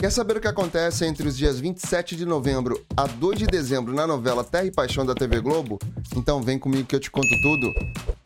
Quer saber o que acontece entre os dias 27 de novembro a 2 de dezembro na novela Terra e Paixão da TV Globo? Então vem comigo que eu te conto tudo.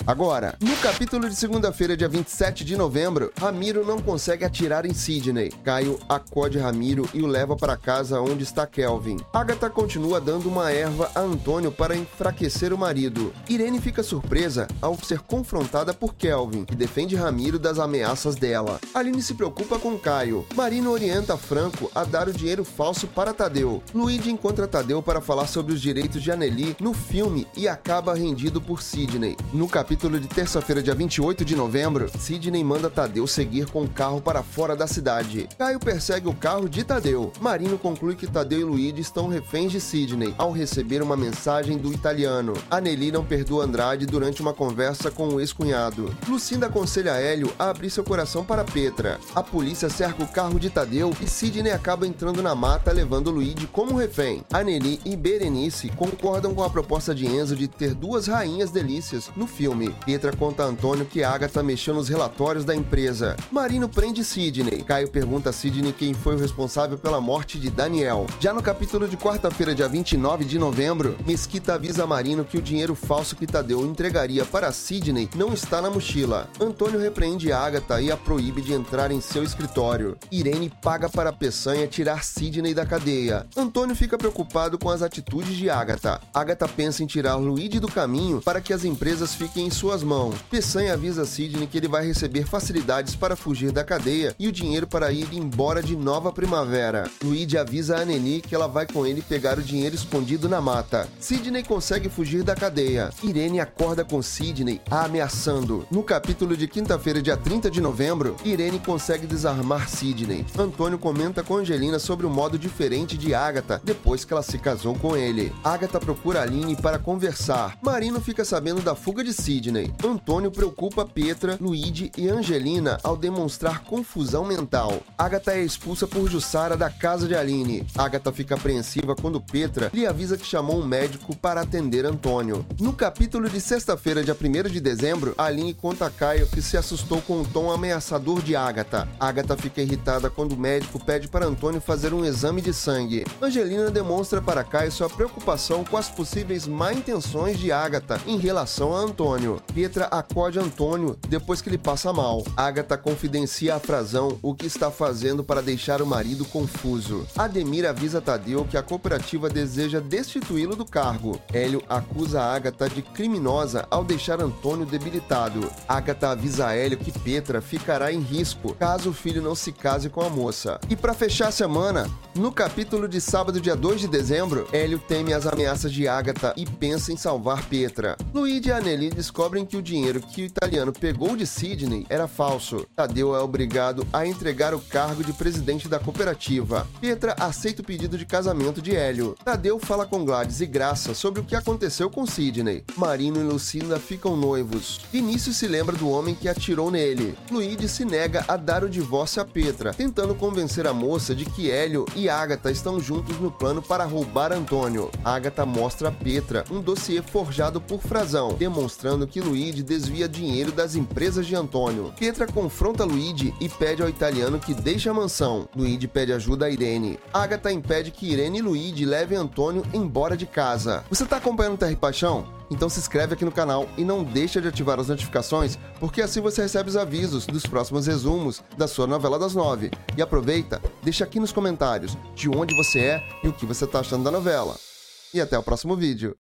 Agora, no capítulo de segunda-feira, dia 27 de novembro, Ramiro não consegue atirar em Sidney. Caio acode Ramiro e o leva para casa onde está Kelvin. Agatha continua dando uma erva a Antônio para enfraquecer o marido. Irene fica surpresa ao ser confrontada por Kelvin, que defende Ramiro das ameaças dela. Aline se preocupa com Caio. Marino orienta Franco a dar o dinheiro falso para Tadeu. Luigi encontra Tadeu para falar sobre os direitos de Anneli no filme e acaba rendido por Sidney. No capítulo capítulo de terça-feira, dia 28 de novembro, Sidney manda Tadeu seguir com o carro para fora da cidade. Caio persegue o carro de Tadeu. Marino conclui que Tadeu e Luigi estão reféns de Sidney ao receber uma mensagem do italiano. Anneli não perdoa Andrade durante uma conversa com o ex-cunhado. Lucinda aconselha Hélio a abrir seu coração para Petra. A polícia cerca o carro de Tadeu e Sidney acaba entrando na mata levando Luigi como refém. Anneli e Berenice concordam com a proposta de Enzo de ter duas rainhas delícias no filme filme. Pietra conta a Antônio que Agatha mexeu nos relatórios da empresa. Marino prende Sidney. Caio pergunta a Sidney quem foi o responsável pela morte de Daniel. Já no capítulo de quarta-feira, dia 29 de novembro, Mesquita avisa Marino que o dinheiro falso que Tadeu entregaria para Sidney não está na mochila. Antônio repreende Agatha e a proíbe de entrar em seu escritório. Irene paga para Peçanha tirar Sidney da cadeia. Antônio fica preocupado com as atitudes de Agatha. Agatha pensa em tirar Luigi do caminho para que as empresas fiquem suas mãos. Peçanha avisa Sidney que ele vai receber facilidades para fugir da cadeia e o dinheiro para ir embora de Nova Primavera. Luigi avisa a Neni que ela vai com ele pegar o dinheiro escondido na mata. Sidney consegue fugir da cadeia. Irene acorda com Sidney, a ameaçando. No capítulo de quinta-feira, dia 30 de novembro, Irene consegue desarmar Sidney. Antônio comenta com Angelina sobre o modo diferente de Agatha depois que ela se casou com ele. Agatha procura Aline para conversar. Marino fica sabendo da fuga de Sidney Sidney. Antônio preocupa Petra, Luigi e Angelina ao demonstrar confusão mental. Agatha é expulsa por Jussara da casa de Aline. Agatha fica apreensiva quando Petra lhe avisa que chamou um médico para atender Antônio. No capítulo de sexta-feira, dia 1 de dezembro, Aline conta a Caio que se assustou com o tom ameaçador de Agatha. Agatha fica irritada quando o médico pede para Antônio fazer um exame de sangue. Angelina demonstra para Caio sua preocupação com as possíveis má intenções de Agatha em relação a Antônio. Pietra acode Antônio depois que ele passa mal. Agatha confidencia a Frazão o que está fazendo para deixar o marido confuso. Ademir avisa Tadeu que a cooperativa deseja destituí-lo do cargo. Hélio acusa Agatha de criminosa ao deixar Antônio debilitado. Agatha avisa Hélio que Petra ficará em risco caso o filho não se case com a moça. E para fechar a semana, no capítulo de sábado, dia 2 de dezembro, Hélio teme as ameaças de Agatha e pensa em salvar Petra. Luigi e Anneli descobrem descobrem que o dinheiro que o italiano pegou de Sidney era falso. Tadeu é obrigado a entregar o cargo de presidente da cooperativa. Petra aceita o pedido de casamento de Hélio. Tadeu fala com Gladys e Graça sobre o que aconteceu com Sidney. Marino e Lucinda ficam noivos. Vinícius se lembra do homem que atirou nele. Luigi se nega a dar o divórcio a Petra, tentando convencer a moça de que Hélio e Agatha estão juntos no plano para roubar Antônio. Agatha mostra a Petra um dossiê forjado por Frazão, demonstrando que Luigi desvia dinheiro das empresas de Antônio. Pietra confronta Luigi e pede ao italiano que deixe a mansão. Luigi pede ajuda a Irene. Agatha impede que Irene e Luigi levem Antônio embora de casa. Você está acompanhando Terra e Paixão? Então se inscreve aqui no canal e não deixa de ativar as notificações, porque assim você recebe os avisos dos próximos resumos da sua novela das nove. E aproveita, deixa aqui nos comentários de onde você é e o que você está achando da novela. E até o próximo vídeo.